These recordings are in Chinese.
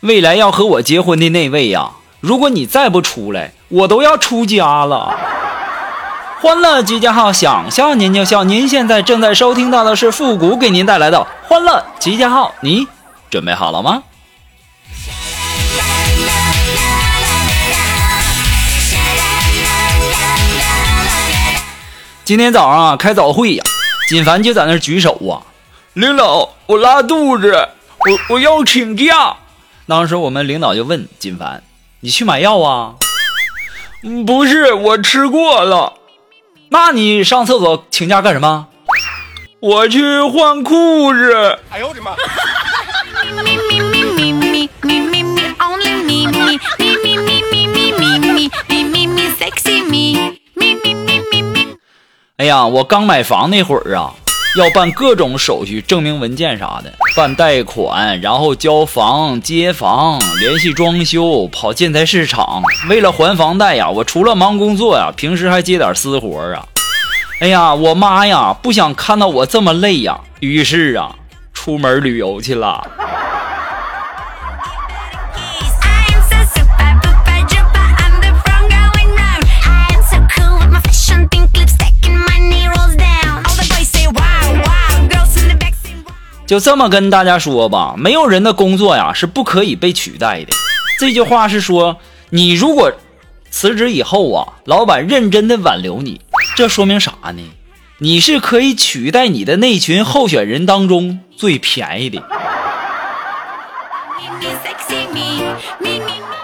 未来要和我结婚的那位呀，如果你再不出来，我都要出家了。欢乐集结号，想笑您就笑。您现在正在收听到的是复古给您带来的欢乐集结号，你准备好了吗？今天早上啊，开早会呀，锦凡就在那举手啊，领导，我拉肚子，我我要请假。当时我们领导就问金凡：“你去买药啊？”“不是，我吃过了。”“那你上厕所请假干什么？”“我去换裤子。”“哎呦我的妈！”哎呀，我刚买房那会儿啊。要办各种手续、证明文件啥的，办贷款，然后交房、接房、联系装修、跑建材市场。为了还房贷呀，我除了忙工作呀，平时还接点私活啊。哎呀，我妈呀，不想看到我这么累呀，于是啊，出门旅游去了。就这么跟大家说吧，没有人的工作呀是不可以被取代的。这句话是说，你如果辞职以后啊，老板认真的挽留你，这说明啥呢？你是可以取代你的那群候选人当中最便宜的。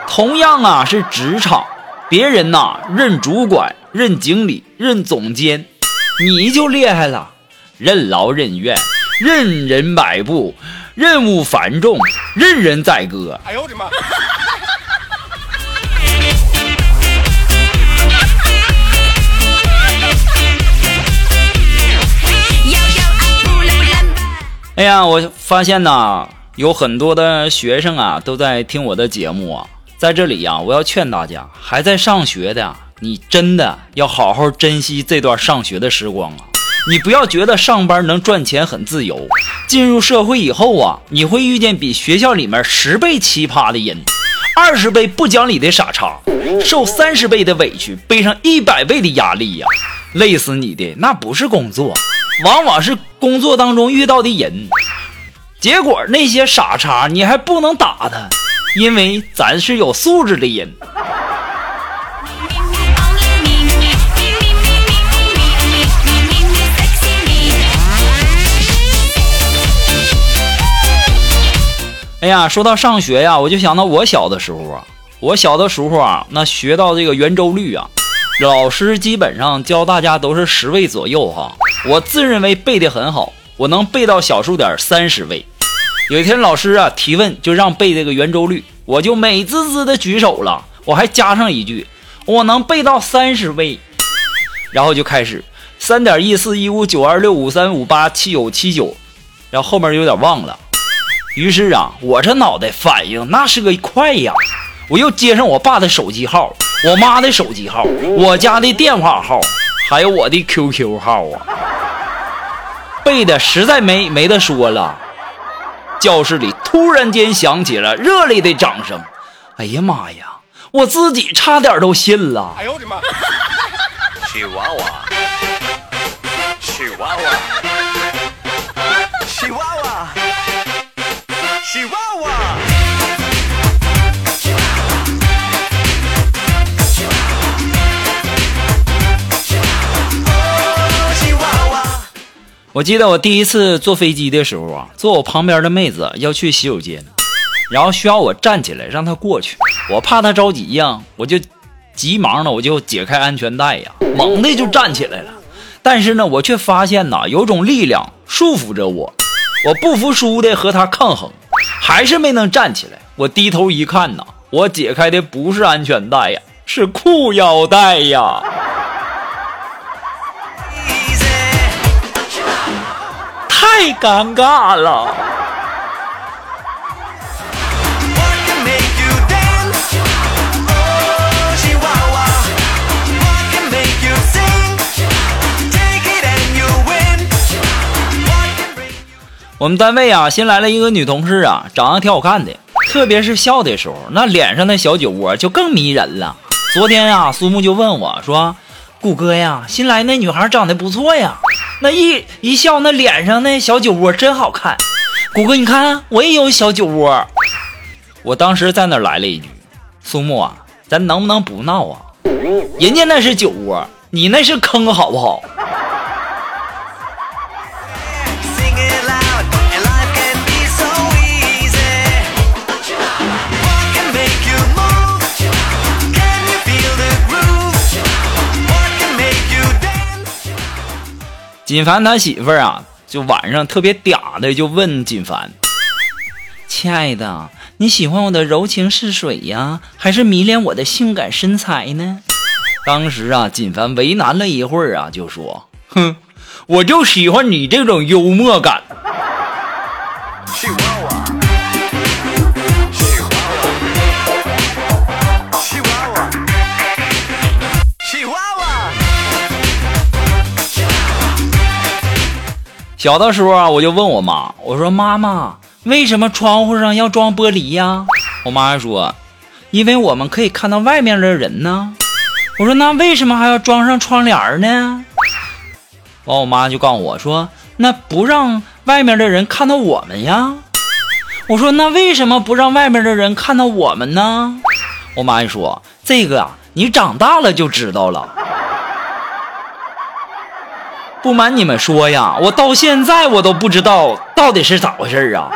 同样啊，是职场，别人呐任主管、任经理、任总监，你就厉害了，任劳任怨。任人摆布，任务繁重，任人宰割。哎呦我的妈！哎呀，我发现呐，有很多的学生啊都在听我的节目啊。在这里呀，我要劝大家，还在上学的，你真的要好好珍惜这段上学的时光啊。你不要觉得上班能赚钱很自由，进入社会以后啊，你会遇见比学校里面十倍奇葩的人，二十倍不讲理的傻叉，受三十倍的委屈，背上一百倍的压力呀，累死你的那不是工作，往往是工作当中遇到的人。结果那些傻叉你还不能打他，因为咱是有素质的人。哎呀，说到上学呀，我就想到我小的时候啊，我小的时候啊，那学到这个圆周率啊，老师基本上教大家都是十位左右哈。我自认为背的很好，我能背到小数点三十位。有一天老师啊提问，就让背这个圆周率，我就美滋滋的举手了，我还加上一句，我能背到三十位，然后就开始三点一四一五九二六五三五八七九七九，然后后面有点忘了。于是啊，我这脑袋反应那是个快呀！我又接上我爸的手机号、我妈的手机号、我家的电话号，还有我的 QQ 号啊，背的实在没没得说了。教室里突然间响起了热烈的掌声。哎呀妈呀，我自己差点都信了。哎呦我的妈！是娃娃，是娃娃，我记得我第一次坐飞机的时候啊，坐我旁边的妹子要去洗手间，然后需要我站起来让她过去。我怕她着急呀，我就急忙的我就解开安全带呀，猛的就站起来了。但是呢，我却发现呐，有种力量束缚着我，我不服输的和她抗衡，还是没能站起来。我低头一看呐，我解开的不是安全带呀，是裤腰带呀。太尴尬了。我们单位啊，新来了一个女同事啊，长得挺好看的，特别是笑的时候，那脸上的小酒窝就更迷人了。昨天啊，苏木就问我说：“谷哥呀，新来那女孩长得不错呀，那一一笑，那脸上那小酒窝真好看。”谷哥，你看我也有小酒窝。我当时在那来了一句：“苏木啊，咱能不能不闹啊？人家那是酒窝，你那是坑，好不好？”锦凡他媳妇儿啊，就晚上特别嗲的就问锦凡：“亲爱的，你喜欢我的柔情似水呀，还是迷恋我的性感身材呢？”当时啊，锦凡为难了一会儿啊，就说：“哼，我就喜欢你这种幽默感。”小的时候啊，我就问我妈，我说：“妈妈，为什么窗户上要装玻璃呀？”我妈说：“因为我们可以看到外面的人呢。”我说：“那为什么还要装上窗帘呢？”完，我妈就告诉我说：“那不让外面的人看到我们呀。”我说：“那为什么不让外面的人看到我们呢？”我妈就说：“这个啊，你长大了就知道了。”不瞒你们说呀，我到现在我都不知道到底是咋回事啊！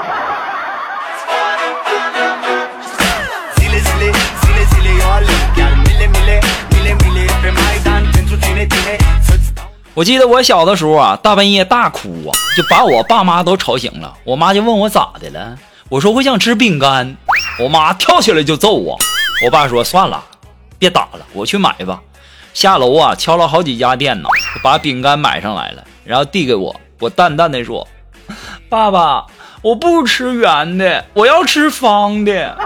我记得我小的时候啊，大半夜大哭啊，就把我爸妈都吵醒了。我妈就问我咋的了，我说我想吃饼干，我妈跳起来就揍我。我爸说算了，别打了，我去买吧。下楼啊，敲了好几家店呢，把饼干买上来了，然后递给我。我淡淡的说：“ 爸爸，我不吃圆的，我要吃方的。”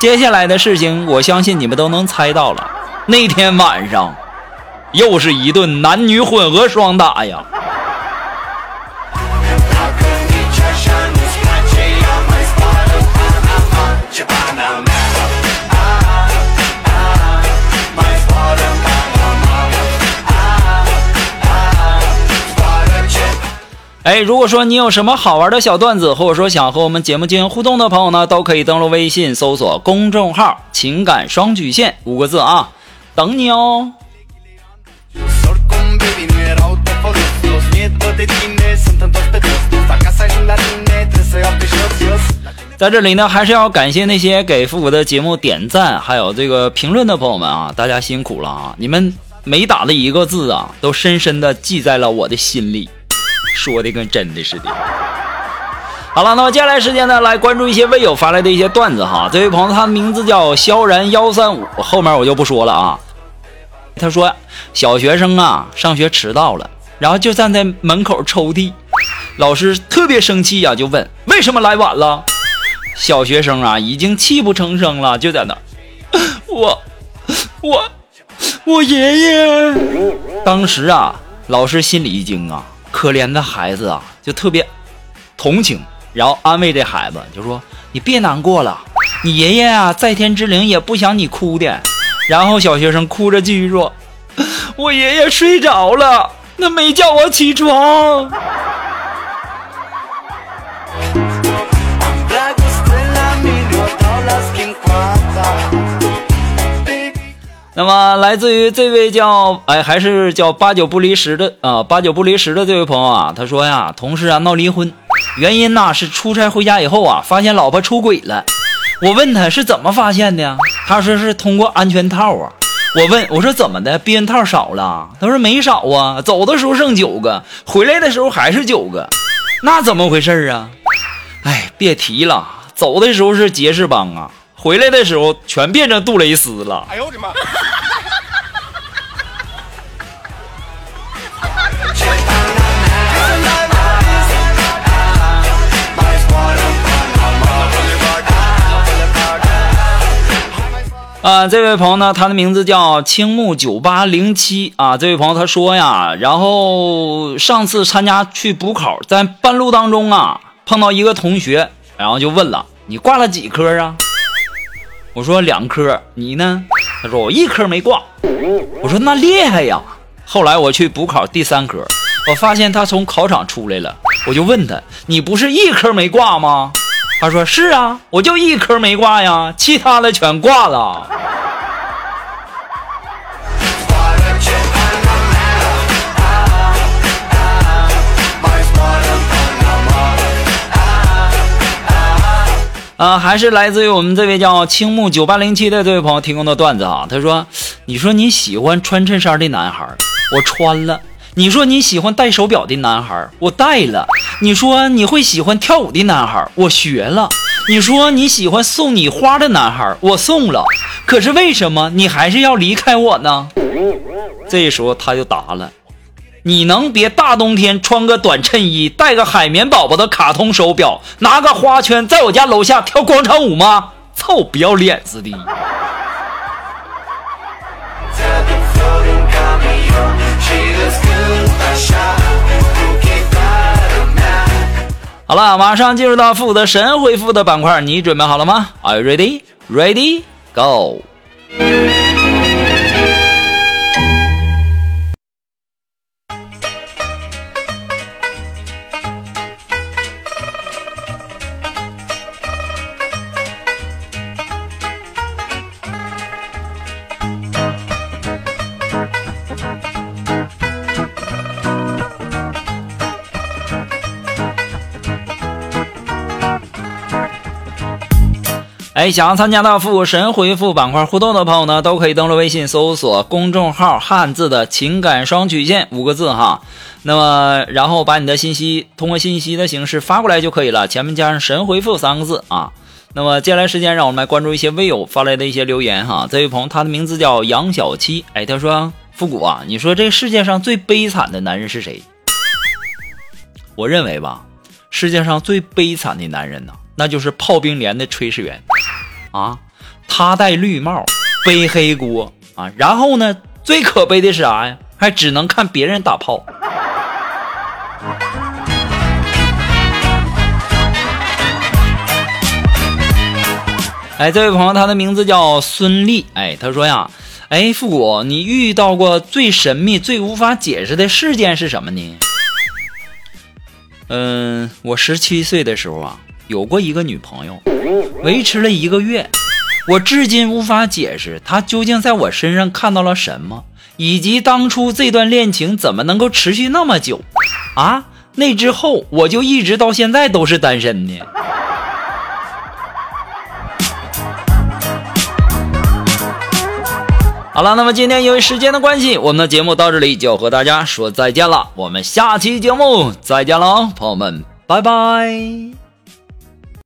接下来的事情，我相信你们都能猜到了。那天晚上，又是一顿男女混合双打呀。哎，如果说你有什么好玩的小段子，或者说想和我们节目进行互动的朋友呢，都可以登录微信搜索公众号“情感双曲线”五个字啊，等你哦。在这里呢，还是要感谢那些给复古的节目点赞还有这个评论的朋友们啊，大家辛苦了啊！你们每打的一个字啊，都深深的记在了我的心里。说的跟真的似的。好了，那么接下来时间呢，来关注一些微友发来的一些段子哈。这位朋友他名字叫萧然幺三五，后面我就不说了啊。他说小学生啊上学迟到了，然后就站在门口抽屉，老师特别生气呀，就问为什么来晚了。小学生啊已经泣不成声了，就在那，我我我爷爷。当时啊，老师心里一惊啊。可怜的孩子啊，就特别同情，然后安慰这孩子，就说：“你别难过了，你爷爷啊，在天之灵也不想你哭的。”然后小学生哭着继续说：“ 我爷爷睡着了，那没叫我起床。”那么，来自于这位叫哎，还是叫八九不离十的啊，八九不离十的这位朋友啊，他说呀，同事啊闹离婚，原因呢是出差回家以后啊，发现老婆出轨了。我问他是怎么发现的呀？他说是通过安全套啊。我问我说怎么的，避孕套少了？他说没少啊，走的时候剩九个，回来的时候还是九个，那怎么回事啊？哎，别提了，走的时候是杰士邦啊。回来的时候全变成杜蕾斯了。哎呦我的妈！啊，这位朋友呢，他的名字叫青木九八零七啊。这位朋友他说呀，然后上次参加去补考，在半路当中啊，碰到一个同学，然后就问了：“你挂了几科啊？”我说：“两科。”你呢？他说：“我一科没挂。”我说：“那厉害呀！”后来我去补考第三科，我发现他从考场出来了，我就问他：“你不是一科没挂吗？”他说：“是啊，我就一科没挂呀，其他的全挂了。”啊，还是来自于我们这位叫青木九八零七的这位朋友提供的段子啊。他说：“你说你喜欢穿衬衫的男孩，我穿了；你说你喜欢戴手表的男孩，我戴了；你说你会喜欢跳舞的男孩，我学了；你说你喜欢送你花的男孩，我送了。可是为什么你还是要离开我呢？”这时候他就答了。你能别大冬天穿个短衬衣，戴个海绵宝宝的卡通手表，拿个花圈在我家楼下跳广场舞吗？臭不要脸似的！好了，马上进入到负责神回复的板块，你准备好了吗？Are you ready? Ready? Go! 哎，想要参加到复神回复板块互动的朋友呢，都可以登录微信搜索公众号“汉字的情感双曲线”五个字哈。那么，然后把你的信息通过信息的形式发过来就可以了，前面加上“神回复”三个字啊。那么接下来时间，让我们来关注一些微友发来的一些留言哈。这位朋友，他的名字叫杨小七，哎，他说：“复古啊，你说这世界上最悲惨的男人是谁？”我认为吧，世界上最悲惨的男人呢，那就是炮兵连的炊事员。啊，他戴绿帽，背黑锅啊，然后呢，最可悲的是啥呀？还只能看别人打炮。哎，这位朋友，他的名字叫孙俪。哎，他说呀，哎，复古，你遇到过最神秘、最无法解释的事件是什么呢？嗯，我十七岁的时候啊。有过一个女朋友，维持了一个月，我至今无法解释她究竟在我身上看到了什么，以及当初这段恋情怎么能够持续那么久？啊，那之后我就一直到现在都是单身呢。好了，那么今天因为时间的关系，我们的节目到这里就要和大家说再见了。我们下期节目再见喽，朋友们，拜拜。